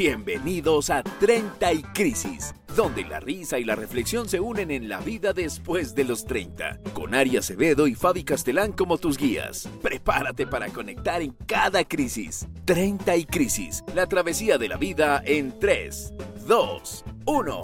Bienvenidos a 30 y Crisis, donde la risa y la reflexión se unen en la vida después de los 30, con Ari Acevedo y Fabi Castelán como tus guías. Prepárate para conectar en cada crisis. 30 y Crisis, la travesía de la vida en 3, 2, 1.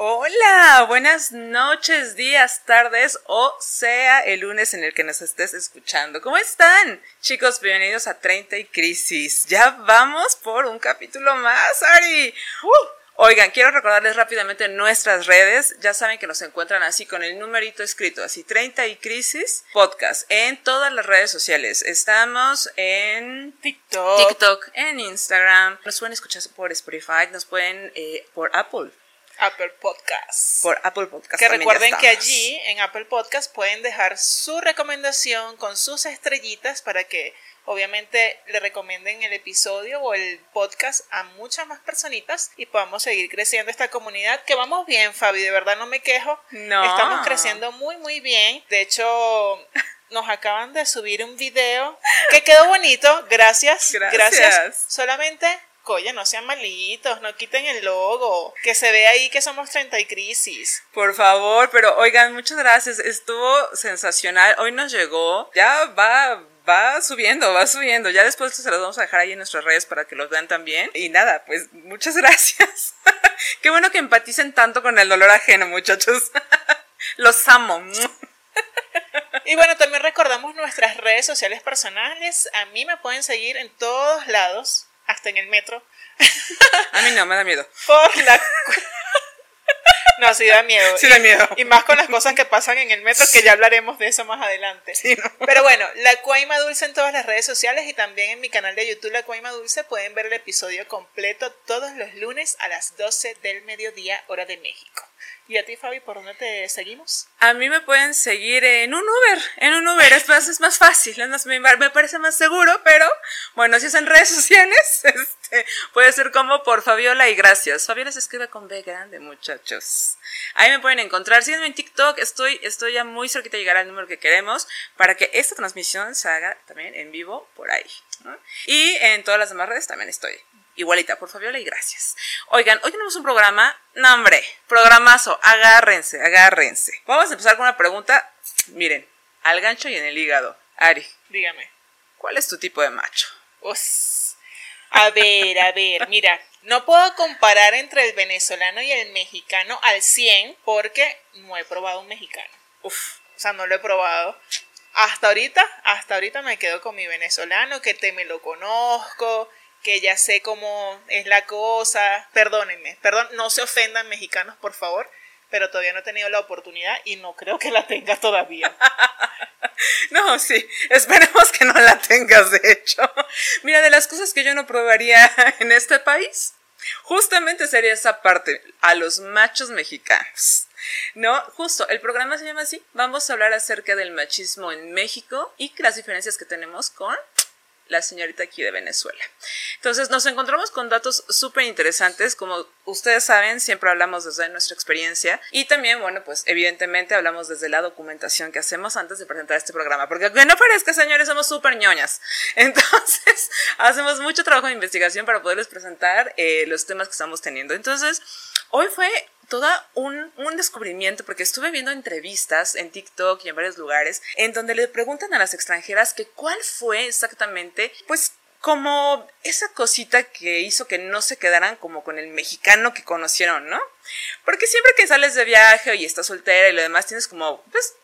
Hola, buenas noches, días, tardes o sea el lunes en el que nos estés escuchando. ¿Cómo están? Chicos, bienvenidos a 30 y Crisis. Ya vamos por un capítulo más, Ari. Uh. Oigan, quiero recordarles rápidamente nuestras redes. Ya saben que nos encuentran así con el numerito escrito, así 30 y Crisis Podcast en todas las redes sociales. Estamos en TikTok, TikTok en Instagram. Nos pueden escuchar por Spotify, nos pueden eh, por Apple. Apple Podcast. Por Apple Podcast. Que recuerden que allí en Apple Podcast pueden dejar su recomendación con sus estrellitas para que obviamente le recomienden el episodio o el podcast a muchas más personitas y podamos seguir creciendo esta comunidad que vamos bien, Fabi, de verdad no me quejo. No. Estamos creciendo muy muy bien. De hecho, nos acaban de subir un video que quedó bonito. Gracias. Gracias. Gracias. Solamente Oye, no sean malitos, no quiten el logo, que se ve ahí que somos 30 y crisis. Por favor, pero oigan, muchas gracias, estuvo sensacional, hoy nos llegó, ya va, va subiendo, va subiendo, ya después se los vamos a dejar ahí en nuestras redes para que los vean también. Y nada, pues muchas gracias. Qué bueno que empaticen tanto con el dolor ajeno, muchachos. los amo. Y bueno, también recordamos nuestras redes sociales personales. A mí me pueden seguir en todos lados hasta en el metro. A mí no, me da miedo. Por la... No, sí da miedo. Sí da miedo. Y, más con las cosas que pasan en el metro, que ya hablaremos de eso más adelante. Sí, no. Pero bueno, La Cuaima Dulce en todas las redes sociales y también en mi canal de YouTube La Cuaima Dulce pueden ver el episodio completo todos los lunes a las 12 del mediodía, hora de México. ¿Y a ti, Fabi, por dónde te seguimos? A mí me pueden seguir en un Uber. En un Uber es más, es más fácil, es más, me, parece más seguro, pero bueno, si es en redes sociales, este, puede ser como por Fabiola y gracias. Fabiola se escribe con B grande, muchachos. Ahí me pueden encontrar. Síganme en TikTok, estoy, estoy ya muy cerquita de llegar al número que queremos para que esta transmisión se haga también en vivo por ahí. ¿no? Y en todas las demás redes también estoy igualita por Fabiola y gracias. Oigan, hoy tenemos un programa, no hombre, programazo, agárrense, agárrense. Vamos a empezar con una pregunta, miren, al gancho y en el hígado. Ari, dígame. ¿Cuál es tu tipo de macho? Pues, a ver, a ver, mira, no puedo comparar entre el venezolano y el mexicano al 100 porque no he probado un mexicano. Uf, o sea, no lo he probado. Hasta ahorita, hasta ahorita me quedo con mi venezolano, que te me lo conozco, que ya sé cómo es la cosa. Perdónenme, perdón, no se ofendan mexicanos, por favor, pero todavía no he tenido la oportunidad y no creo que la tenga todavía. no, sí, esperemos que no la tengas, de hecho. Mira, de las cosas que yo no probaría en este país, justamente sería esa parte, a los machos mexicanos. No, justo, el programa se llama así. Vamos a hablar acerca del machismo en México y las diferencias que tenemos con la señorita aquí de Venezuela. Entonces nos encontramos con datos súper interesantes, como ustedes saben, siempre hablamos desde nuestra experiencia y también, bueno, pues evidentemente hablamos desde la documentación que hacemos antes de presentar este programa, porque aunque no parezca, señores, somos súper ñoñas. Entonces, hacemos mucho trabajo de investigación para poderles presentar eh, los temas que estamos teniendo. Entonces, hoy fue todo un, un, descubrimiento, porque estuve viendo entrevistas en TikTok y en varios lugares, en donde le preguntan a las extranjeras que cuál fue exactamente, pues como esa cosita que hizo que no se quedaran como con el mexicano que conocieron, ¿no? Porque siempre que sales de viaje y estás soltera y lo demás tienes como, pues,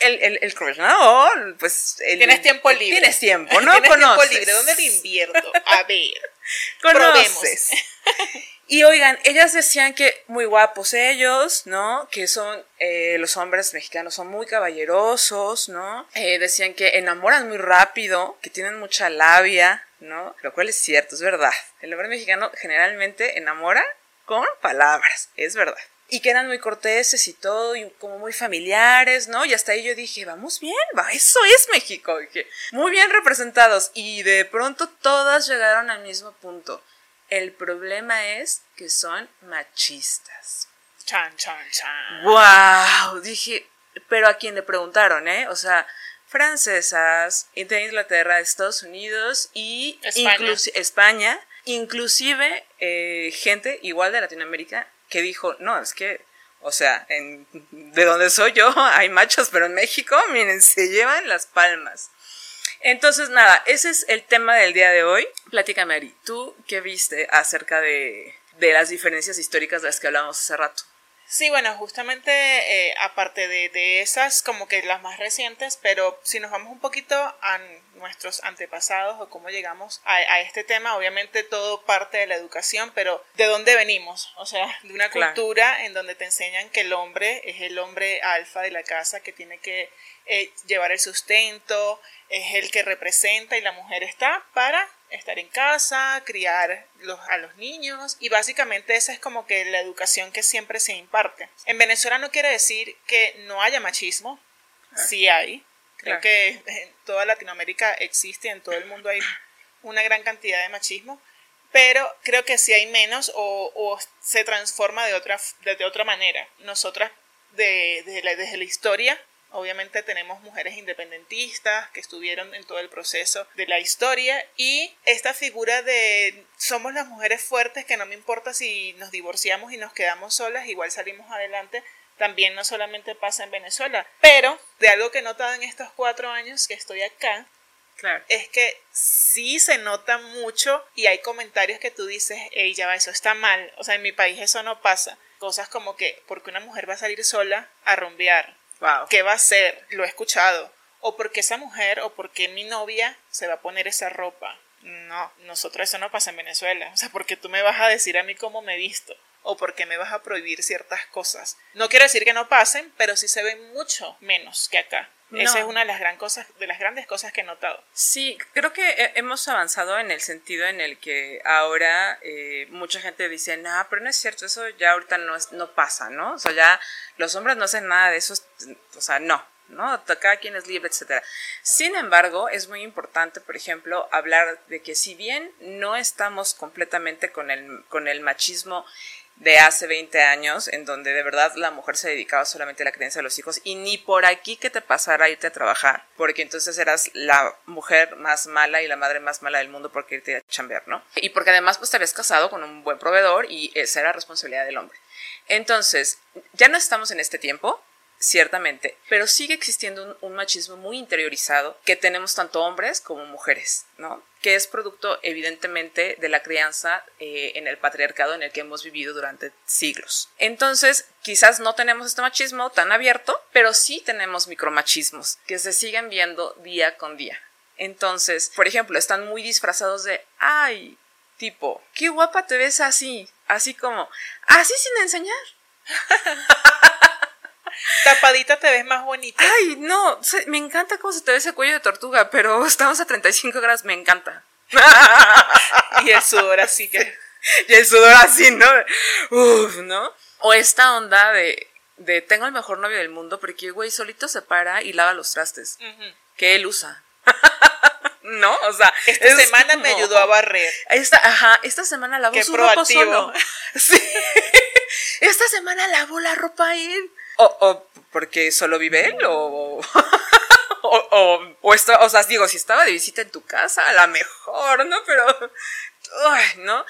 el, el, el ¿no? Pues el, tienes tiempo libre. Tienes tiempo, ¿no? Tienes Conoces. tiempo libre. ¿Dónde te invierto? A ver. Conoces. Y oigan, ellas decían que muy guapos ellos, ¿no? Que son, eh, los hombres mexicanos son muy caballerosos, ¿no? Eh, decían que enamoran muy rápido, que tienen mucha labia, ¿no? Lo cual es cierto, es verdad. El hombre mexicano generalmente enamora con palabras, es verdad. Y que eran muy corteses y todo, y como muy familiares, ¿no? Y hasta ahí yo dije, vamos bien, va, eso es México. Dije, muy bien representados. Y de pronto todas llegaron al mismo punto el problema es que son machistas. Chan, chan, chan. ¡Wow! Dije, pero a quien le preguntaron, ¿eh? O sea, francesas, de Inglaterra, Estados Unidos y España. inclusi- España, inclusive eh, gente igual de Latinoamérica que dijo, no, es que, o sea, en, de donde soy yo hay machos, pero en México, miren, se llevan las palmas. Entonces, nada, ese es el tema del día de hoy. Platícame, Ari, ¿tú qué viste acerca de, de las diferencias históricas de las que hablábamos hace rato? Sí, bueno, justamente eh, aparte de, de esas, como que las más recientes, pero si nos vamos un poquito a nuestros antepasados o cómo llegamos a, a este tema, obviamente todo parte de la educación, pero ¿de dónde venimos? O sea, de una Claro. cultura en donde te enseñan que el hombre es el hombre alfa de la casa, que tiene que eh, llevar el sustento, es el que representa y la mujer está para estar en casa, criar los, a los niños y básicamente esa es como que la educación que siempre se imparte. En Venezuela no quiere decir que no haya machismo, sí hay. Creo Claro. que en toda Latinoamérica existe, en todo el mundo hay una gran cantidad de machismo, pero creo que sí hay menos o, o se transforma de otra, de, de otra manera. Nosotras de, de la- desde la historia Obviamente tenemos mujeres independentistas que estuvieron en todo el proceso de la historia y esta figura de somos las mujeres fuertes que no me importa si nos divorciamos y nos quedamos solas, igual salimos adelante, también no solamente pasa en Venezuela, pero de algo que he notado en estos cuatro años que estoy acá, Claro. es que sí se nota mucho y hay comentarios que tú dices, ey, ya va, eso está mal. O sea, en mi país eso no pasa. Cosas como que, porque una mujer va a salir sola a rumbear? Wow. ¿Qué va a hacer? Lo he escuchado. O porque esa mujer o porque mi novia se va a poner esa ropa. No, nosotros eso no pasa en Venezuela. O sea, porque tú me vas a decir a mí cómo me visto. O porque me vas a prohibir ciertas cosas. No quiero decir que no pasen, pero sí se ven mucho menos que acá. Esa No. es una de las, gran cosas, de las grandes cosas que he notado. Sí, creo que he- hemos avanzado en el sentido en el que ahora eh, mucha gente dice, no, pero no es cierto, eso ya ahorita no, es- no pasa, ¿no? O sea, ya los hombres no hacen nada de eso, es- o sea, no, ¿no? Cada quien es libre, etcétera. Sin embargo, es muy importante, por ejemplo, hablar de que si bien no estamos completamente con el, con el machismo de hace 20 años, en donde de verdad la mujer se dedicaba solamente a la crianza de los hijos y ni por aquí que te pasara irte a trabajar, porque entonces eras la mujer más mala y la madre más mala del mundo porque irte a chambear, ¿no? Y porque además pues te habías casado con un buen proveedor y esa era responsabilidad del hombre. Entonces, ya no estamos en este tiempo, ciertamente, pero sigue existiendo un, machismo muy interiorizado que tenemos tanto hombres como mujeres, ¿no? Que es producto evidentemente de la crianza eh, en el patriarcado en el que hemos vivido durante siglos. Entonces, quizás no tenemos este machismo tan abierto, pero sí tenemos micromachismos que se siguen viendo día con día. Entonces, por ejemplo, están muy disfrazados de, ay, tipo, qué guapa te ves así, así como, así sin enseñar. Tapadita te ves más bonita. Ay, no, me encanta cómo se te ve ese cuello de tortuga, pero estamos a 35 grados, me encanta. y el sudor así que... y el sudor así, ¿no? Uf, ¿no? O esta onda de, de tengo el mejor novio del mundo, porque güey solito se para y lava los trastes. Uh -huh. Que él usa. ¿No? O sea, esta semana como... me ayudó a barrer. Esta, ajá, esta semana lavó Qué su proactivo. ropa solo. Sí. Esta semana lavó la ropa él. O, o porque solo vive él, o. o, o, o, esto, o sea, digo, si estaba de visita en tu casa, a lo mejor, ¿no? Pero. Ay, ¿no?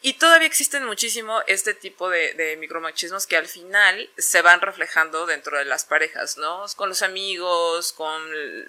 Y todavía existen muchísimo este tipo de, de, micromachismos que al final se van reflejando dentro de las parejas, ¿no? Con los amigos, con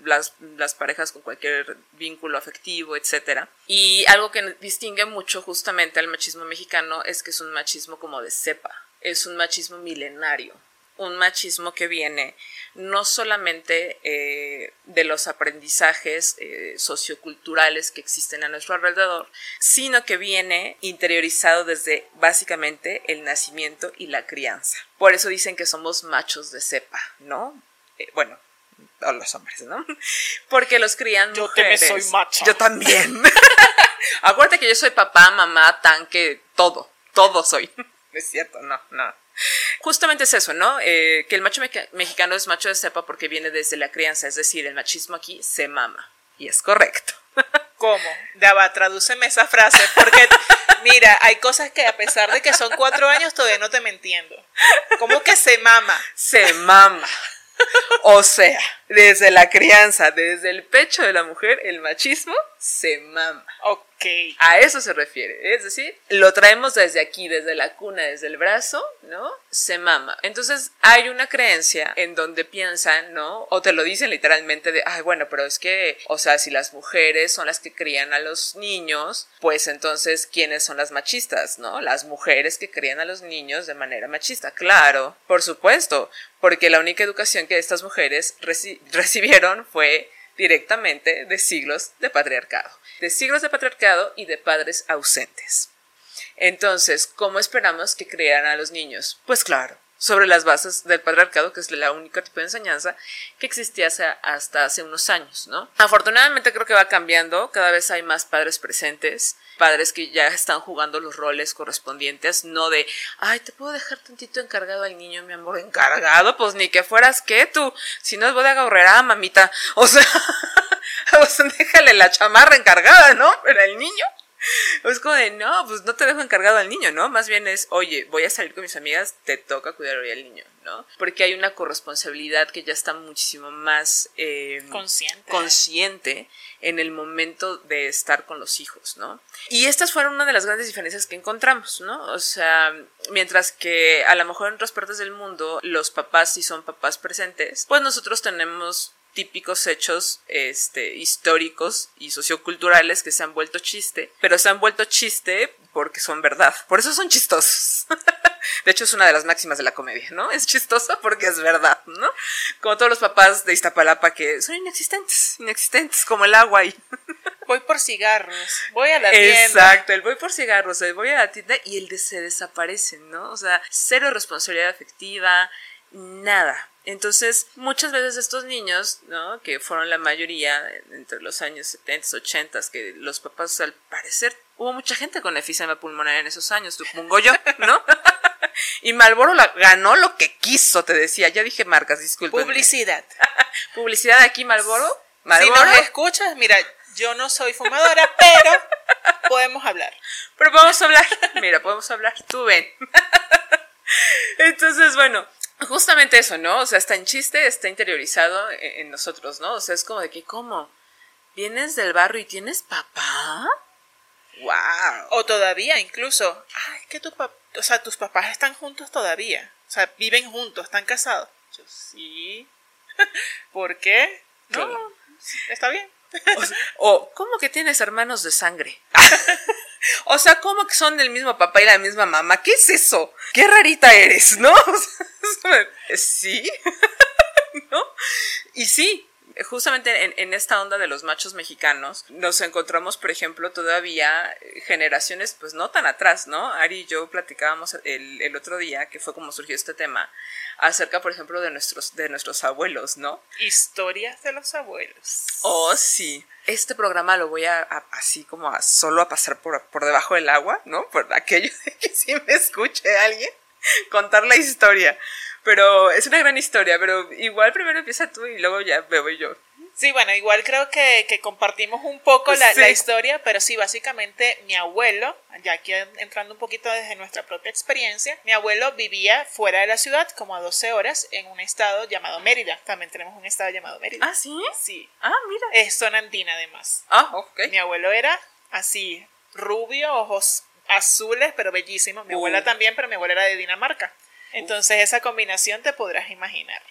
las, las parejas con cualquier vínculo afectivo, etc. Y algo que distingue mucho justamente al machismo mexicano es que es un machismo como de cepa, es un machismo milenario, un machismo que viene no solamente eh, de los aprendizajes eh, socioculturales que existen a nuestro alrededor, sino que viene interiorizado desde básicamente el nacimiento y la crianza. Por eso dicen que somos machos de cepa, ¿no? Eh, bueno, o los hombres, ¿no? Porque los crían yo mujeres. Yo soy macho. Yo también. Acuérdate que yo soy papá, mamá, tanque, todo, todo soy. Es cierto, no, no. Justamente es eso, ¿no? Eh, que el macho me mexicano es macho de cepa porque viene desde la crianza, es decir, el machismo aquí se mama. Y es correcto. ¿Cómo? Daba, tradúceme esa frase, porque mira, hay cosas que a pesar de que son cuatro años todavía no te me entiendo. ¿Cómo que se mama? Se mama. O sea, desde la crianza, desde el pecho de la mujer, el machismo se mama. Ok. A eso se refiere. Es decir, lo traemos desde aquí, desde la cuna, desde el brazo, ¿no? Se mama. Entonces hay una creencia en donde piensan, ¿no? O te lo dicen literalmente de, ay, bueno, pero es que, o sea, si las mujeres son las que crían a los niños, pues entonces, ¿quiénes son las machistas, ¿no? Las mujeres que crían a los niños de manera machista. Claro, por supuesto, porque la única educación que estas mujeres recibieron fue directamente de siglos de patriarcado, de siglos de patriarcado y de padres ausentes. Entonces, ¿cómo esperamos que crearan a los niños? Pues claro, sobre las bases del patriarcado, que es la única tipo de enseñanza que existía hasta hace unos años, ¿no? Afortunadamente creo que va cambiando, cada vez hay más padres presentes, padres que ya están jugando los roles correspondientes, no de, ay, te puedo dejar tantito encargado al niño, mi amor, encargado, pues ni que fueras que tú, si no es bodega ahorrera, mamita, o sea, déjale la chamarra encargada, ¿no? Pero el niño, es como de, no, pues no te dejo encargado al niño, ¿no? Más bien es, oye, voy a salir con mis amigas, te toca cuidar hoy al niño, ¿no? Porque hay una corresponsabilidad que ya está muchísimo más em, consciente. consciente en el momento de estar con los hijos, ¿no? Y estas fueron una de las grandes diferencias que encontramos, ¿no? O sea, mientras que a lo mejor en otras partes del mundo los papás sí son papás presentes, pues nosotros tenemos típicos hechos este, históricos y socioculturales que se han vuelto chiste, pero se han vuelto chiste porque son verdad. Por eso son chistosos. De hecho, es una de las máximas de la comedia, ¿no? Es chistoso porque es verdad, ¿no? Como todos los papás de Iztapalapa que son inexistentes, inexistentes, como el agua y... Voy por cigarros, voy a la tienda. Exacto, el voy por cigarros, el voy a la tienda y el de se desaparece, ¿no? O sea, cero responsabilidad afectiva, nada. Entonces, muchas veces estos niños, ¿no? Que fueron la mayoría entre los años 70, 80, que los papás al parecer, hubo mucha gente con efisema pulmonar en esos años, supongo yo, ¿no? y Malboro la, ganó lo que quiso, te decía. Ya dije marcas, disculpen. Publicidad. Publicidad aquí, Malboro. Si nos escuchas, mira, yo no soy fumadora, pero podemos hablar. Pero podemos hablar. Mira, podemos hablar. Tú ven. Entonces, bueno, justamente eso, ¿no? O sea, está en chiste, está interiorizado en, nosotros, ¿no? O sea, es como de que, ¿cómo? ¿Vienes del barrio y tienes papá? ¡Wow! O todavía, incluso, ay, que tu papá, o sea, tus papás están juntos todavía. O sea, viven juntos, están casados. Yo, sí. ¿Por qué? No, está bien. o, ¿cómo que tienes hermanos de sangre? o sea, ¿cómo que son del mismo papá y la misma mamá? ¿Qué es eso? Qué rarita eres, ¿no? sí. ¿No? Y sí, justamente en, esta onda de los machos mexicanos, nos encontramos, por ejemplo, todavía generaciones, pues no tan atrás, ¿no? Ari y yo platicábamos el, el, otro día, que fue como surgió este tema, acerca, por ejemplo, de nuestros, de nuestros abuelos, ¿no? Historias de los abuelos. Oh, sí. Este programa lo voy a, así como a solo a pasar por, por debajo del agua, ¿no? Por aquello de que si me escuche alguien contar la historia. Pero es una gran historia, pero igual primero empieza tú y luego ya me voy yo. Sí, bueno, igual creo que, compartimos un poco la, la, historia, pero sí, básicamente mi abuelo, ya aquí entrando un poquito desde nuestra propia experiencia, mi abuelo vivía fuera de la ciudad, como a 12 horas, en un estado llamado Mérida. También tenemos un estado llamado Mérida. Ah, sí. Sí. Ah, mira. Es zona andina además. Ah, ok. Mi abuelo era así, rubio, ojos azules, pero bellísimo. Mi abuela uh. también, pero mi abuela era de Dinamarca. Entonces esa combinación te podrás imaginar.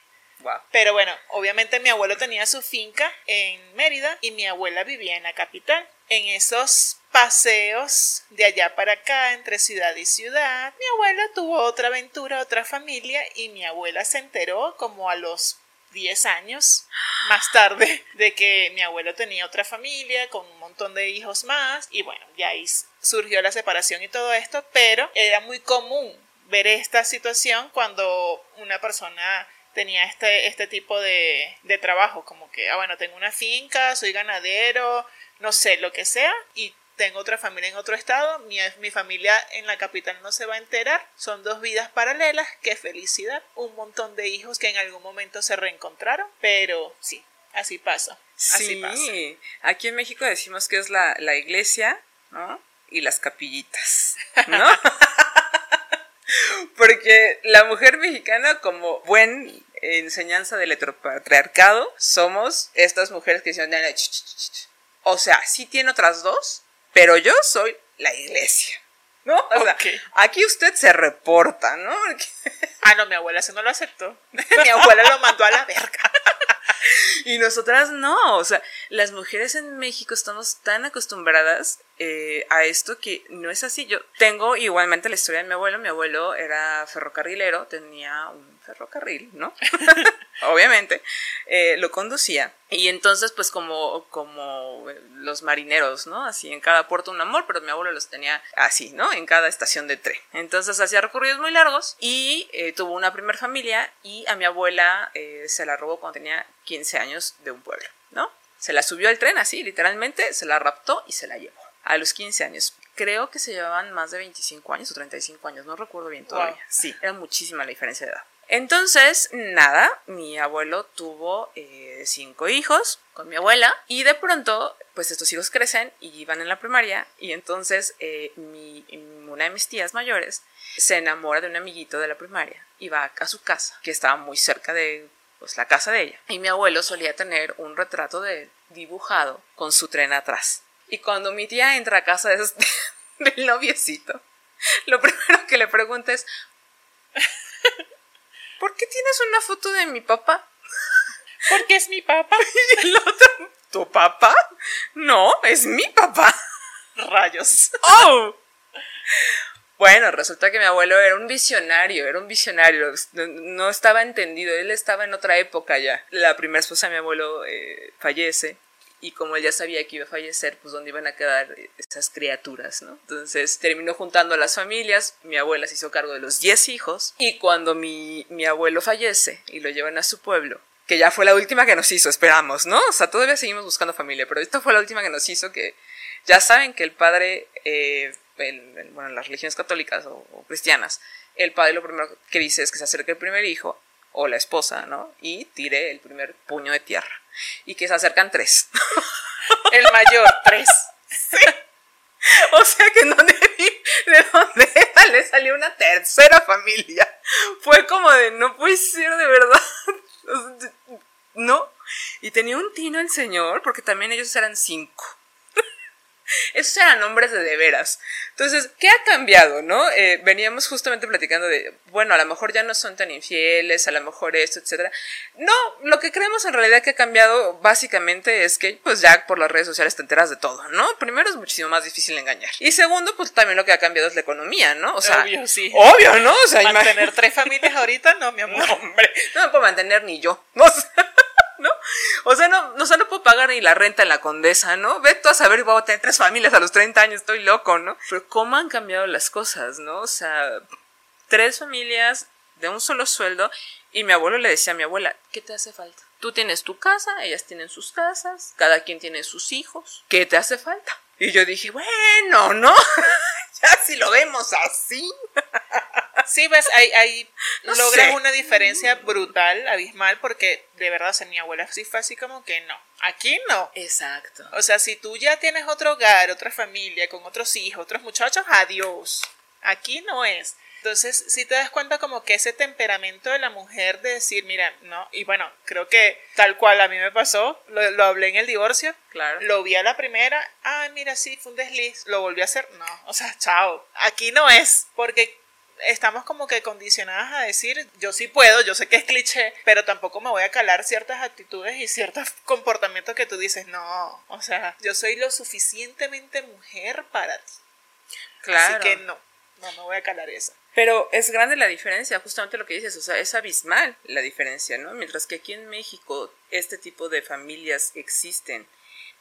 Pero bueno, obviamente mi abuelo tenía su finca en Mérida y mi abuela vivía en la capital. En esos paseos de allá para acá, entre ciudad y ciudad, mi abuela tuvo otra aventura, otra familia y mi abuela se enteró como a los 10 años más tarde de que mi abuelo tenía otra familia con un montón de hijos más y bueno, ya ahí surgió la separación y todo esto, pero era muy común ver esta situación cuando una persona tenía este, este tipo de, de trabajo, como que, ah, bueno, tengo una finca, soy ganadero, no sé, lo que sea, y tengo otra familia en otro estado, mi, mi, familia en la capital no se va a enterar, son dos vidas paralelas, qué felicidad, un montón de hijos que en algún momento se reencontraron, pero sí, así pasa. Así sí, aquí en México decimos que es la, la iglesia, ¿no? Y las capillitas, ¿no? Porque la mujer mexicana, como buen enseñanza del heteropatriarcado somos estas mujeres que dicen, o sea, sí tiene otras dos, pero yo soy la iglesia. ¿No? O sea, aquí usted se reporta, ¿no? ah, no, mi abuela eso no lo aceptó. mi abuela lo mandó a la verga. y nosotras no, o sea, las mujeres en México estamos tan acostumbradas eh, a esto que no es así. Yo tengo igualmente la historia de mi abuelo. Mi abuelo era ferrocarrilero, tenía un ferrocarril, ¿no? Obviamente, eh, lo conducía. Y entonces, pues como, como los marineros, ¿no? Así en cada puerto un amor, pero mi abuelo los tenía así, ¿no? En cada estación de tren. Entonces hacía recorridos muy largos y eh, tuvo una primer familia y a mi abuela se la robó cuando tenía 15 años de un pueblo, ¿no? Se la subió al tren así, literalmente, se la raptó y se la llevó a los 15 años. Creo que se llevaban más de 25 años o 35 años, no recuerdo bien todavía. Sí, era muchísima la diferencia de edad. Entonces, nada, mi abuelo tuvo eh, cinco hijos con mi abuela y de pronto, pues estos hijos crecen y van en la primaria y entonces eh, una de mis tías mayores se enamora de un amiguito de la primaria y va a su casa, que estaba muy cerca de pues, la casa de ella. Y mi abuelo solía tener un retrato de dibujado con su tren atrás. Y cuando mi tía entra a casa de del noviecito, lo primero que le pregunta es, ¿por qué tienes una foto de mi papá? Porque es mi papá. Y el otro, ¿tu papá? No, es mi papá. Rayos. ¡Oh! Bueno, resulta que mi abuelo era un visionario, era un visionario, no, estaba entendido, él estaba en otra época ya. La primera esposa de mi abuelo eh, fallece y como él ya sabía que iba a fallecer, pues dónde iban a quedar esas criaturas, ¿no? Entonces terminó juntando a las familias, mi abuela se hizo cargo de los 10 hijos y cuando mi, mi abuelo fallece y lo llevan a su pueblo, que ya fue la última que nos hizo, esperamos, ¿no? O sea, todavía seguimos buscando familia, pero esta fue la última que nos hizo que ya saben que el padre, eh, bueno, las religiones católicas o, o cristianas, el padre lo primero que dice es que se acerque el primer hijo o la esposa, ¿no? Y tire el primer puño de tierra y que se acercan tres. El mayor, tres. O sea que no de dónde le salió una tercera familia. Fue como de, no puede ser de verdad. No. Y tenía un tino el señor, porque también ellos eran cinco. Esos eran nombres de de veras. Entonces, ¿qué ha cambiado, no? Eh, veníamos justamente platicando de, bueno, a lo mejor ya no son tan infieles, a lo mejor esto, etcétera. No, lo que creemos en realidad que ha cambiado básicamente es que, pues ya por las redes sociales te enteras de todo, ¿no? Primero es muchísimo más difícil engañar. Y segundo, pues también lo que ha cambiado es la economía, ¿no? O sea, obvio, sí. Obvio, ¿no? O sea, mantener tres familias ahorita, no, mi amor. No, hombre, no me puedo mantener ni yo. No ¿no? O sea, no, no, no puedo pagar ni la renta en la condesa, ¿no? Ve tú a saber, voy a tener tres familias a los 30 años, estoy loco, ¿no? Pero cómo han cambiado las cosas, ¿no? O sea, tres familias de un solo sueldo y mi abuelo le decía a mi abuela, ¿qué te hace falta? Tú tienes tu casa, ellas tienen sus casas, cada quien tiene sus hijos, ¿qué te hace falta? Y yo dije, bueno, ¿no? ya si lo vemos así. Sí, ves, ahí, ahí logras una diferencia brutal, abismal, porque de verdad, o mi abuela sí fue así como que no. Aquí no. Exacto. O sea, si tú ya tienes otro hogar, otra familia, con otros hijos, otros muchachos, adiós. Aquí no es. Entonces, si te das cuenta como que ese temperamento de la mujer de decir, mira, no, y bueno, creo que tal cual a mí me pasó, lo, lo hablé en el divorcio, claro. lo vi a la primera, ah, mira, sí, fue un desliz, lo volví a hacer, no, o sea, chao, aquí no es, porque estamos como que condicionadas a decir, yo sí puedo, yo sé que es cliché, pero tampoco me voy a calar ciertas actitudes y ciertos comportamientos que tú dices, no, o sea, yo soy lo suficientemente mujer para ti. Claro. Así que no, no me voy a calar esa. Pero es grande la diferencia, justamente lo que dices, o sea, es abismal la diferencia, ¿no? Mientras que aquí en México este tipo de familias existen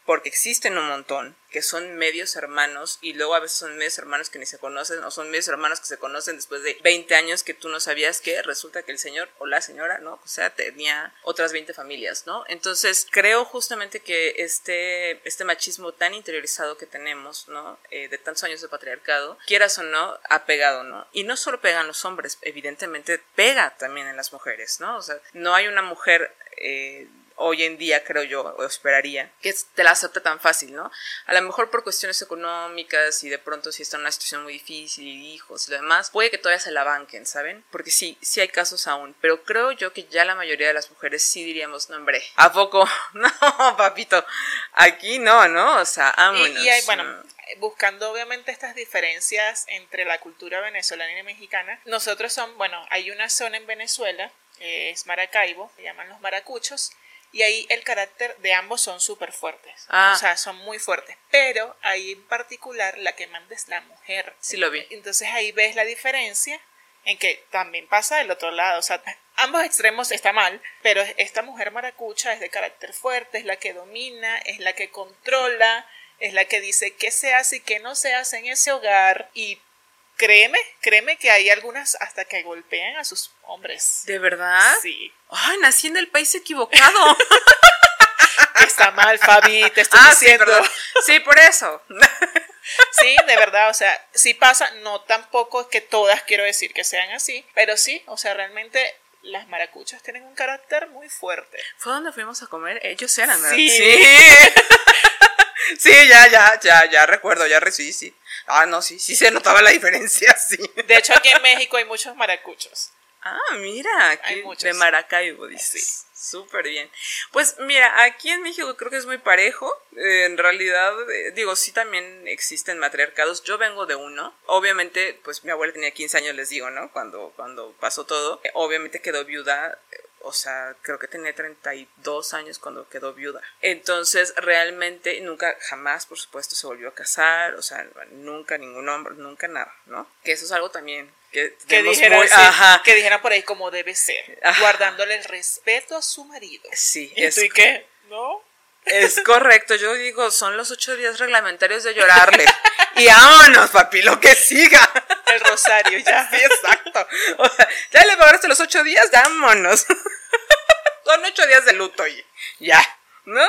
porque existen un montón, que son medios hermanos y luego a veces son medios hermanos que ni se conocen o son medios hermanos que se conocen después de 20 años que tú no sabías que resulta que el señor o la señora, ¿no? O sea, tenía otras 20 familias, ¿no? Entonces creo justamente que este, este machismo tan interiorizado que tenemos, ¿no? Eh, de tantos años de patriarcado, quieras o no, ha pegado, ¿no? Y no solo pegan los hombres, evidentemente pega también en las mujeres, ¿no? O sea, no hay una mujer... Eh, hoy en día, creo yo, o esperaría, que te la acepte tan fácil, ¿no? A lo mejor por cuestiones económicas y de pronto si está en una situación muy difícil y hijos y lo demás, puede que todavía se la banquen, ¿saben? Porque sí, sí hay casos aún, pero creo yo que ya la mayoría de las mujeres sí diríamos, no, hombre, ¿a poco? No, papito, aquí no, ¿no? O sea, vámonos. Y, y hay, bueno, buscando obviamente estas diferencias entre la cultura venezolana y mexicana, nosotros son, bueno, hay una zona en Venezuela, es Maracaibo, se llaman los maracuchos, y ahí el carácter de ambos son súper fuertes. Ah. O sea, son muy fuertes. Pero ahí en particular la que manda es la mujer. Sí lo vi. Entonces ahí ves la diferencia en que también pasa del otro lado. O sea, ambos extremos está mal, pero esta mujer maracucha es de carácter fuerte, es la que domina, es la que controla, es la que dice qué se hace y qué no se hace en ese hogar. Y créeme, créeme que hay algunas hasta que golpean a sus hombres. ¿De verdad? Sí. Ay, nací en el país equivocado. Está mal, Fabi, te estoy ah, diciendo. Sí, por eso. Sí, de verdad, o sea, sí pasa, no tampoco es que todas quiero decir que sean así, pero sí, o sea, realmente las maracuchas tienen un carácter muy fuerte. ¿Fue donde fuimos a comer? Ellos eran, ¿verdad? Sí. Sí, Sí, ya, ya, ya, ya recuerdo, ya recibí, sí. Ah, no, sí, sí se notaba la diferencia, sí. De hecho, aquí en México hay muchos maracuchos. Ah, mira, aquí Hay muchos. de Maracaibo, dices. Súper bien. Pues mira, aquí en México creo que es muy parejo. Eh, en realidad, eh, digo, sí también existen matriarcados. Yo vengo de uno. Obviamente, pues mi abuela tenía 15 años, les digo, ¿no? Cuando, cuando pasó todo. Eh, obviamente quedó viuda. O sea, creo que tenía 32 años cuando quedó viuda. Entonces, realmente nunca, jamás, por supuesto, se volvió a casar. O sea, nunca ningún hombre, nunca nada, ¿no? Que eso es algo también que, Que dijera, muy- sí, ajá. que dijera por ahí como debe ser, Ajá. guardándole el respeto a su marido. Sí, ¿Y es tú y qué? ¿No? Es correcto, yo digo, son los ocho días reglamentarios de llorarle. Y vámonos, papi, lo que siga. El rosario, ya. Sí, exacto. O sea, ya le pagaste los ocho días, vámonos. Son ocho días de luto y ya, ¿no?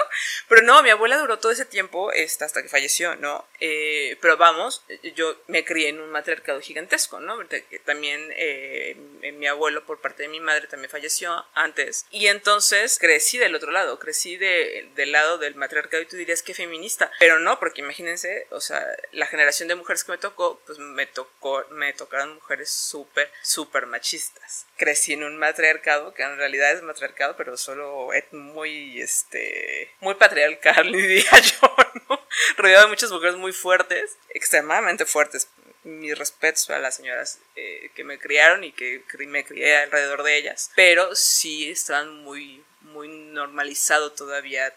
Pero no, mi abuela duró todo ese tiempo este, hasta que falleció, ¿no? Eh, pero vamos, yo me crié en un matriarcado gigantesco, ¿no? También eh, mi abuelo por parte de mi madre también falleció antes. Y entonces crecí del otro lado, crecí de- del lado del matriarcado y tú dirías que feminista. Pero no, porque imagínense, o sea, la generación de mujeres que me tocó, pues me tocó, me tocaron mujeres súper, súper machistas. Crecí en un matriarcado, que en realidad es matriarcado, pero solo es muy, este, muy patriarcal, diría yo, ¿no? Rodeado de muchas mujeres muy fuertes, extremadamente fuertes. Mis respetos a las señoras eh, que me criaron y que me crié alrededor de ellas, pero sí estaban muy, muy normalizado todavía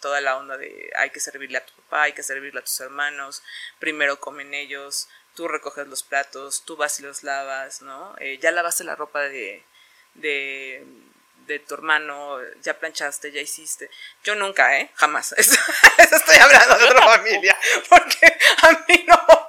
toda la onda de hay que servirle a tu papá, hay que servirle a tus hermanos, primero comen ellos, tú recoges los platos, tú vas y los lavas, ¿no? Eh, ya lavaste la ropa de, de tu hermano, ya planchaste, ya hiciste. Yo nunca, ¿eh? Jamás. Eso, eso estoy hablando de otra familia, porque a mí no.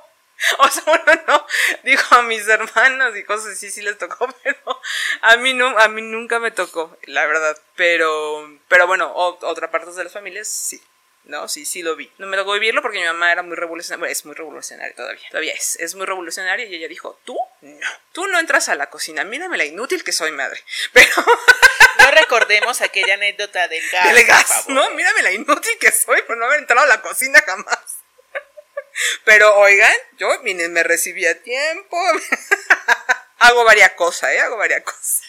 O sea, uno no, dijo a mis hermanos y cosas así, sí les tocó, pero a mí no, a mí nunca me tocó, la verdad. Pero, pero bueno, o- otra parte de las familias sí. No, sí, sí lo vi. No me tocó vivirlo porque mi mamá era muy revolucionaria. Bueno, es muy revolucionaria todavía. Todavía es. Es muy revolucionaria y ella dijo, tú no. Tú no entras a la cocina. Mírame la inútil que soy madre. Pero No recordemos aquella anécdota del gas. del por gas, favor. ¿no? Mírame la inútil que soy por no haber entrado a la cocina jamás. Pero oigan, yo miren, me recibí a tiempo. Hago varias cosas, ¿eh? Hago varias cosas.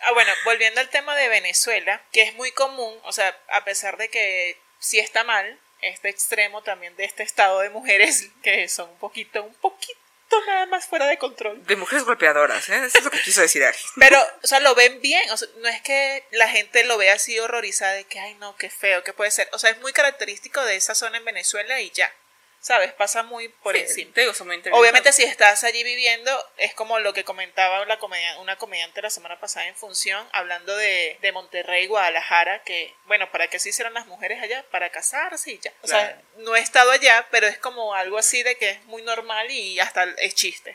Ah, bueno, volviendo al tema de Venezuela, que es muy común, o sea, a pesar de que sí está mal, este extremo también de este estado de mujeres que son un poquito, un poquito nada más fuera de control. De mujeres golpeadoras, ¿eh? Eso es lo que quiso decir Ari. Pero, o sea, lo ven bien, o sea, no es que la gente lo vea así horrorizada de que, ay, no, qué feo, qué puede ser. O sea, es muy característico de esa zona en Venezuela y ya, ¿sabes? Pasa muy por encima. Te digo, son muy interesantes. Obviamente si estás allí viviendo, es como lo que comentaba la comedia- una comediante la semana pasada en Función, hablando de, de Monterrey, Guadalajara, que, bueno, ¿para qué se hicieron las mujeres allá? Para casarse y ya. O sea, no he estado allá, pero es como algo así de que es muy normal y hasta es chiste.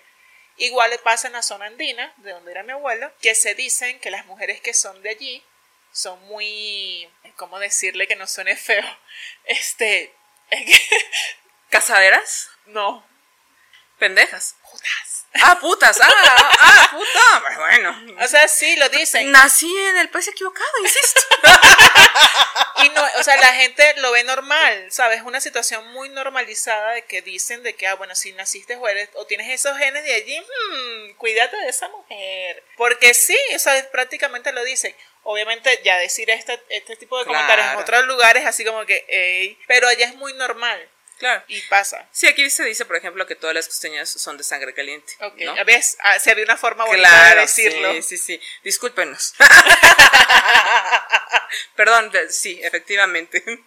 Igual le pasa en la zona andina, de donde era mi abuelo, que se dicen que las mujeres que son de allí son muy, ¿cómo decirle que no suene feo? Este, es que, ¿Casaderas? no, Pendejas. putas. Ah, putas, ah, ah, puta. Bueno. O sea, sí, lo dicen. Nací en el país equivocado, insisto. Y no, o sea, la gente lo ve normal, ¿sabes? Una situación muy normalizada de que dicen de que, ah, bueno, si naciste o, eres- o tienes esos genes de allí, hmm, cuídate de esa mujer. Porque sí, o sea, prácticamente lo dicen. Obviamente, ya decir este, este tipo de comentarios en otros lugares, así como que, ey, pero allá es muy normal Claro. y pasa. Sí, aquí se dice, por ejemplo, que todas las costeñas son de sangre caliente. Ok, ¿no? ¿ves? Ah, se había una forma bonita Claro, de decirlo. sí, sí, sí. Discúlpenos. Perdón, sí, efectivamente.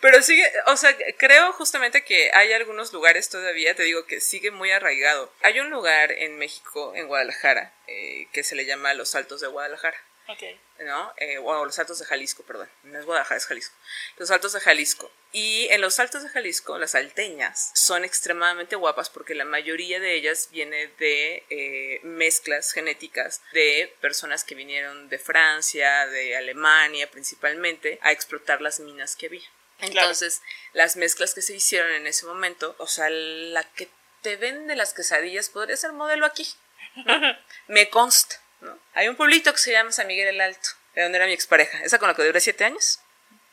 Pero sigue, o sea, creo justamente que hay algunos lugares todavía, te digo que sigue muy arraigado. Hay un lugar en México, en Guadalajara, eh, que se le llama Los Altos de Guadalajara. Ok. ¿no? Eh, o los Altos de Jalisco, perdón. No es Guadalajara, es Jalisco. Los Altos de Jalisco. Y en los Altos de Jalisco, las alteñas son extremadamente guapas porque la mayoría de ellas viene de eh, mezclas genéticas de personas que vinieron de Francia, de Alemania principalmente, a explotar las minas que había. Entonces, las mezclas que se hicieron en ese momento, o sea, la que te vende las quesadillas podría ser modelo aquí. Me consta, ¿no? Hay un pueblito que se llama San Miguel el Alto, de donde era mi expareja, esa con la que duré siete años,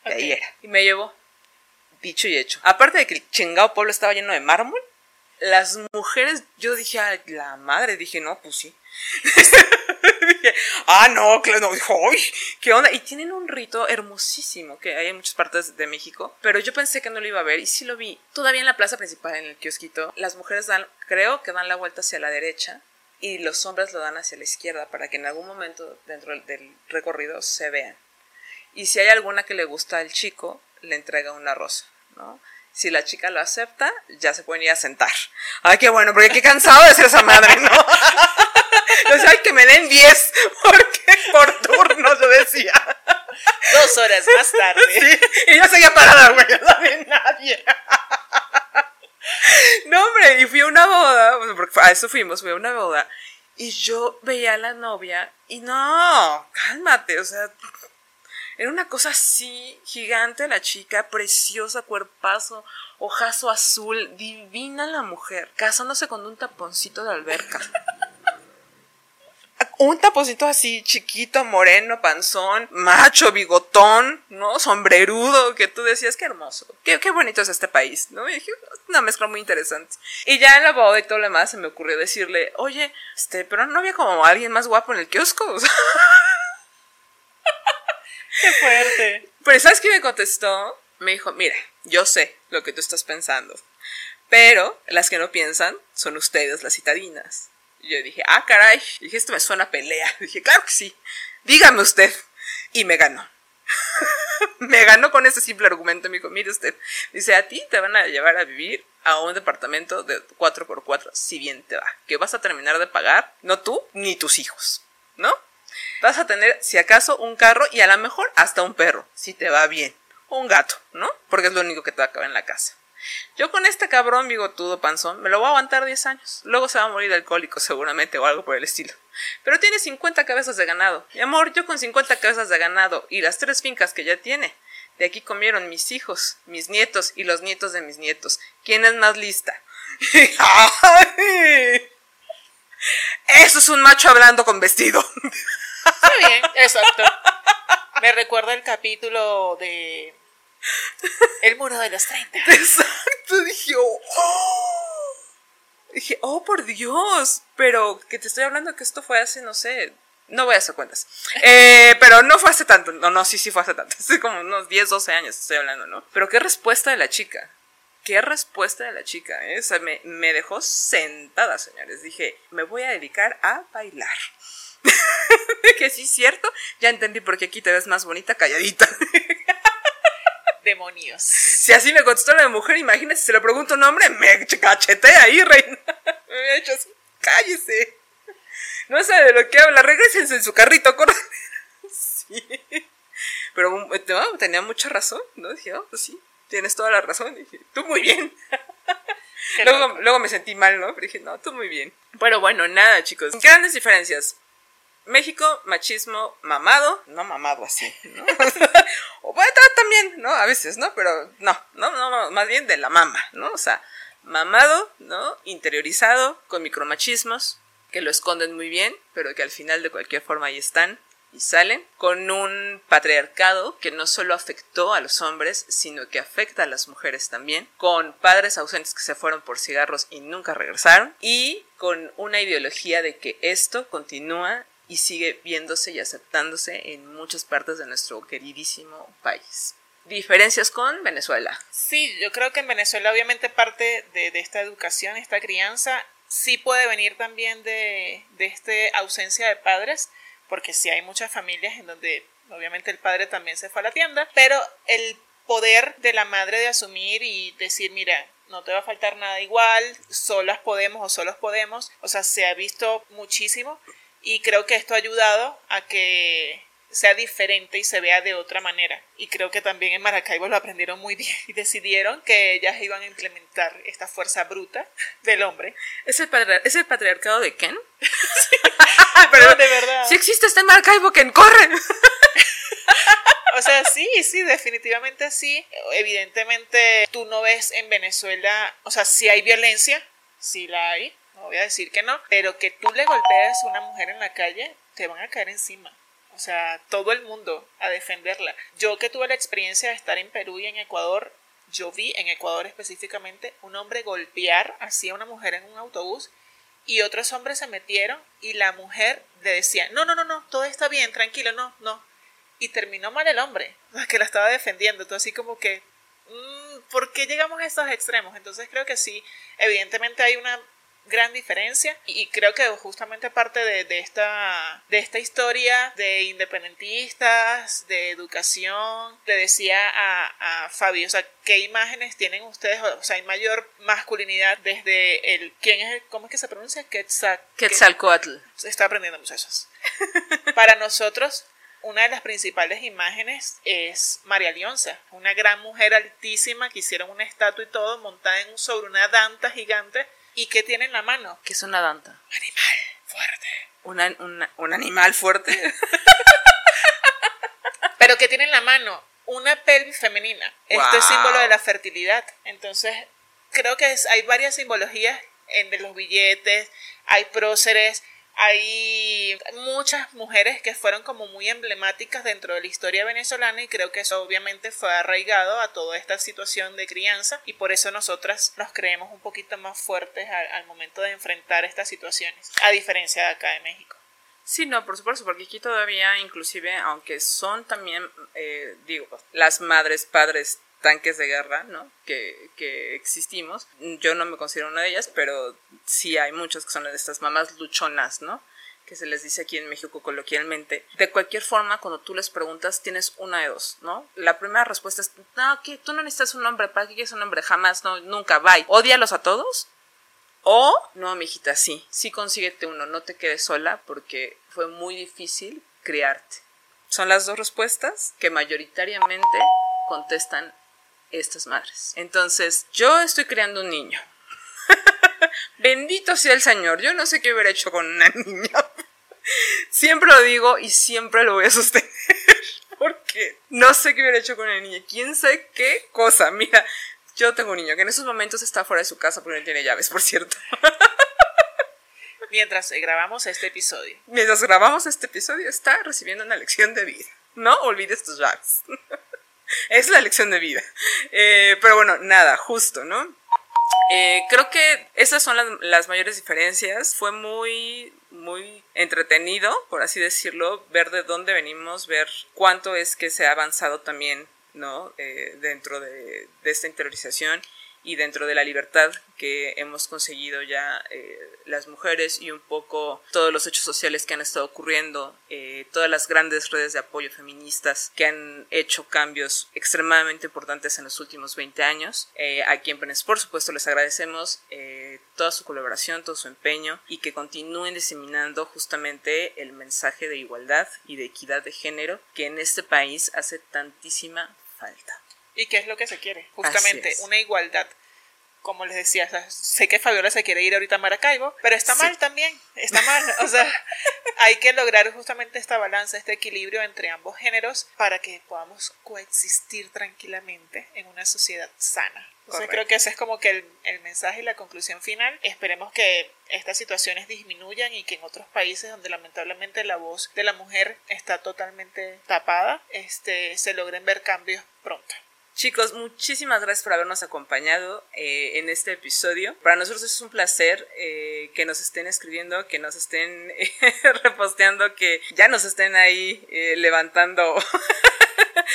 de ahí era. Y me llevó, dicho y hecho. Aparte de que el chingado pueblo estaba lleno de mármol, las mujeres, yo dije, a la madre, dije, no, pues sí. Dije, ah, no, claro, no, dijo, "Uy, ¿qué onda? Y tienen un rito hermosísimo que hay en muchas partes de México, pero yo pensé que no lo iba a ver y sí lo vi. Todavía en la plaza principal, en el kiosquito, las mujeres dan, creo que dan la vuelta hacia la derecha y los hombres lo dan hacia la izquierda para que en algún momento dentro del- recorrido se vean. Y si hay alguna que le gusta al chico, le entrega una rosa, ¿no? Si la chica lo acepta, ya se pueden ir a sentar. Ay, qué bueno, porque qué cansado de ser esa madre, ¿no? O sea, ay, que me den 10, porque por turno, yo decía. Dos horas más tarde. Sí, y yo seguía parada, güey, no había nadie. No, hombre, y fui a una boda, a eso fuimos, fui a una boda, y yo veía a la novia, y no, cálmate, o sea, era una cosa así, gigante la chica, preciosa, cuerpazo, ojazo azul, divina la mujer, casándose con un taponcito de alberca. Un taponcito así, chiquito, moreno, panzón, macho, bigotón, ¿no? Sombrerudo, que tú decías, qué hermoso, qué, qué bonito es este país, ¿no? Y dije, una mezcla muy interesante. Y ya en la boda y todo lo demás se me ocurrió decirle, oye, este, pero no había como alguien más guapo en el kiosco. Qué fuerte. Pero ¿sabes qué me contestó? Me dijo, mira, yo sé lo que tú estás pensando, pero las que no piensan son ustedes, las citadinas. Y yo dije, ah, caray, dije, esto me suena pelea. Dije, claro que sí, dígame usted. Y me ganó. me ganó con ese simple argumento. Me dijo, mire usted, dice, a ti te van a llevar a vivir a un departamento de 4x4, si bien te va, que vas a terminar de pagar, no tú ni tus hijos, ¿no? Vas a tener, si acaso, un carro y a lo mejor hasta un perro, si te va bien. O un gato, ¿no? Porque es lo único que te va a caber en la casa. Yo con este cabrón bigotudo panzón me lo voy a aguantar 10 años. Luego se va a morir de alcohólico seguramente o algo por el estilo. Pero tiene 50 cabezas de ganado. Mi amor, yo con 50 cabezas de ganado y las tres fincas que ya tiene. De aquí comieron mis hijos, mis nietos y los nietos de mis nietos. ¿Quién es más lista? Eso es un macho hablando con vestido. Está bien, exacto. Me recuerda el capítulo de El muro de los 30. Exacto, dije, oh. Dije, oh, por Dios. Pero que te estoy hablando que esto fue hace, no sé, no voy a hacer cuentas. Eh, pero no fue hace tanto. No, no, sí, sí fue hace tanto. Hace como unos 10, 12 años estoy hablando, ¿no? Pero qué respuesta de la chica. Qué respuesta de la chica, ¿eh? O sea, me, me dejó sentada, señores. Dije, me voy a dedicar a bailar. que sí, cierto. Ya entendí por qué aquí te ves más bonita calladita. Demonios. Si así me contestó la mujer, imagínese, si se lo pregunto un hombre, me cachetea ahí, reina. Me había hecho así, cállese. No sabe de lo que habla, regresense en su carrito, corre. Sí. Pero um, no, tenía mucha razón, ¿no? Dije, oh, pues sí, tienes toda la razón. Dije, tú muy bien. Luego, luego me sentí mal, ¿no? Pero dije, no, tú muy bien. Pero bueno, nada, chicos. Grandes diferencias. México, machismo mamado, no mamado así, ¿no? O bueno, ta- también, ¿no? A veces, ¿no? Pero no, no, no, no, más bien de la mama, ¿no? O sea, mamado, ¿no? Interiorizado, con micromachismos, que lo esconden muy bien, pero que al final de cualquier forma ahí están y salen, con un patriarcado que no solo afectó a los hombres, sino que afecta a las mujeres también, con padres ausentes que se fueron por cigarros y nunca regresaron, y con una ideología de que esto continúa y sigue viéndose y aceptándose en muchas partes de nuestro queridísimo país. Diferencias con Venezuela. Sí, yo creo que en Venezuela obviamente parte de, de esta educación, esta crianza, sí puede venir también de, de esta ausencia de padres, porque sí hay muchas familias en donde obviamente el padre también se fue a la tienda, pero el poder de la madre de asumir y decir, mira, no te va a faltar nada igual, solas podemos o solos podemos, o sea, se ha visto muchísimo y creo que esto ha ayudado a que sea diferente y se vea de otra manera. Y creo que también en Maracaibo lo aprendieron muy bien y decidieron que ellas iban a implementar esta fuerza bruta del hombre. ¿Es el, ¿es el patriarcado de Ken? Pero de verdad. Si existe este Maracaibo, Ken, corre. O sea, sí, sí, definitivamente sí. Evidentemente, tú no ves en Venezuela, o sea, si hay violencia, sí la hay, no voy a decir que no, pero que tú le golpees a una mujer en la calle, te van a caer encima. O sea, todo el mundo a defenderla. Yo que tuve la experiencia de estar en Perú y en Ecuador, yo vi en Ecuador específicamente un hombre golpear así a una mujer en un autobús y otros hombres se metieron y la mujer le decía, no, no, no, no, todo está bien, tranquilo, no, no. Y terminó mal el hombre, que la estaba defendiendo, todo así como que, mm, ¿por qué llegamos a estos extremos? Entonces creo que sí, evidentemente hay una gran diferencia y creo que justamente parte de, esta, de esta historia de independentistas, de educación, le decía a, a Fabi, o sea, ¿qué imágenes tienen ustedes? O sea, hay mayor masculinidad desde el, ¿quién es el, cómo es que se pronuncia? Quetzal, Quetzalcoatl. Está aprendiendo muchachos. Para nosotros, una de las principales imágenes es María Leonza, una gran mujer altísima que hicieron una estatua y todo montada en, sobre una danta gigante ¿Y qué tiene en la mano? ¿Qué es una danta? Animal fuerte. un animal fuerte. Pero ¿qué tiene en la mano? Una pelvis femenina. Esto es símbolo de la fertilidad. Entonces, creo que hay varias simbologías en de los billetes, hay próceres, hay muchas mujeres que fueron como muy emblemáticas dentro de la historia venezolana y creo que eso obviamente fue arraigado a toda esta situación de crianza y por eso nosotras nos creemos un poquito más fuertes al, momento de enfrentar estas situaciones, a diferencia de acá de México. Sí, no, por supuesto, porque aquí todavía, inclusive, aunque son también, eh, digo, las madres, padres tanques de guerra, ¿no? Que, que, existimos. Yo no me considero una de ellas, pero sí hay muchas que son de estas mamás luchonas, ¿no? Que se les dice aquí en México coloquialmente. De cualquier forma, cuando tú les preguntas, tienes una de dos, ¿no? La primera respuesta es, no, que tú no necesitas un hombre, ¿para qué quieres un hombre? Jamás, no, nunca, bye. Odialos a todos. O, no, mijita, sí, sí consíguete uno, no te quedes sola porque fue muy difícil criarte. Son las dos respuestas que mayoritariamente contestan estas madres. Entonces, yo estoy creando un niño. Bendito sea el Señor. Yo no sé qué hubiera hecho con una niña. siempre lo digo y siempre lo voy a sostener. Porque no sé qué hubiera hecho con una niña. ¿Quién sabe qué cosa? Mira, yo tengo un niño que en esos momentos está fuera de su casa porque no tiene llaves, por cierto. Mientras grabamos este episodio. Mientras grabamos este episodio está recibiendo una lección de vida. No olvides tus llaves es la lección de vida. Eh, pero bueno, nada, justo, ¿no? Eh, creo que esas son las, las, mayores diferencias. Fue muy, muy entretenido, por así decirlo, ver de dónde venimos, ver cuánto es que se ha avanzado también, ¿no? Eh, dentro de, de esta interiorización y dentro de la libertad que hemos conseguido ya eh, las mujeres y un poco todos los hechos sociales que han estado ocurriendo, eh, todas las grandes redes de apoyo feministas que han hecho cambios extremadamente importantes en los últimos 20 años. Eh, a quienes por supuesto les agradecemos toda su colaboración, todo su empeño y que continúen diseminando justamente el mensaje de igualdad y de equidad de género que en este país hace tantísima falta. ¿Y qué es lo que se quiere? Justamente una igualdad. Como les decía, sé que Fabiola se quiere ir ahorita a Maracaibo, pero está mal también, está mal. O sea, hay que lograr justamente esta balanza, este equilibrio entre ambos géneros para que podamos coexistir tranquilamente en una sociedad sana. Entonces creo que ese es como que el, el, mensaje y la conclusión final. Esperemos que estas situaciones disminuyan y que en otros países donde lamentablemente la voz de la mujer está totalmente tapada, este, se logren ver cambios pronto. Chicos, muchísimas gracias por habernos acompañado eh, en este episodio. Para nosotros es un placer eh, que nos estén escribiendo, que nos estén reposteando, que ya nos estén ahí eh, levantando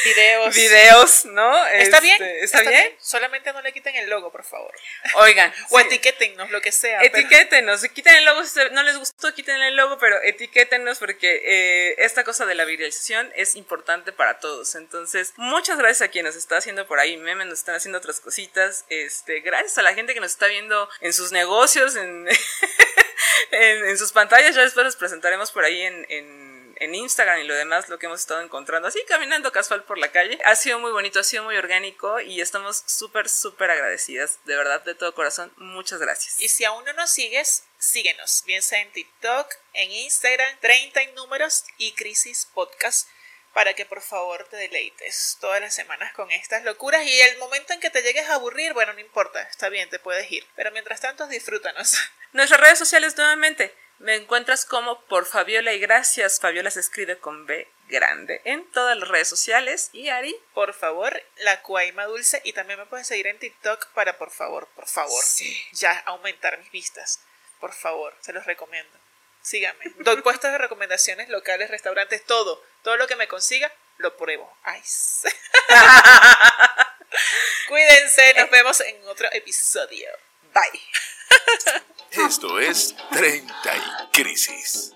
videos. Videos, ¿no? ¿Está bien? Este, ¿Está, bien? Solamente no le quiten el logo, por favor. Oigan. o etiquétennos, lo que sea. Etiquétenos. Pero... Quiten el logo. Si no les gustó, quiten el logo, pero etiquétenos porque eh, esta cosa de la viralización es importante para todos. Entonces, muchas gracias a quien nos está haciendo por ahí memes, nos están haciendo otras cositas. Este, gracias a la gente que nos está viendo en sus negocios, en, en, sus pantallas. Ya después les presentaremos por ahí en, en en Instagram y lo demás, lo que hemos estado encontrando así caminando casual por la calle. Ha sido muy bonito, ha sido muy orgánico y estamos súper, súper agradecidas. De verdad, de todo corazón, muchas gracias. Y si aún no nos sigues, síguenos, bien sea en TikTok, en Instagram, 30 en números y Crisis Podcast para que por favor te deleites todas las semanas con estas locuras y el momento en que te llegues a aburrir, bueno, no importa, está bien, te puedes ir, pero mientras tanto disfrútanos. Nuestras redes sociales nuevamente, me encuentras como por Fabiola y gracias. Fabiola se escribe con B grande en todas las redes sociales. Y Ari, por favor, la cuaima dulce. Y también me puedes seguir en TikTok para, por favor, por favor, ya aumentar mis vistas. Por favor, se los recomiendo. Síganme. Doy puestos de recomendaciones locales, restaurantes, todo. Todo lo que me consiga, lo pruebo. Ay. Cuídense, nos vemos en otro episodio. Bye. Esto es 30 y Crisis.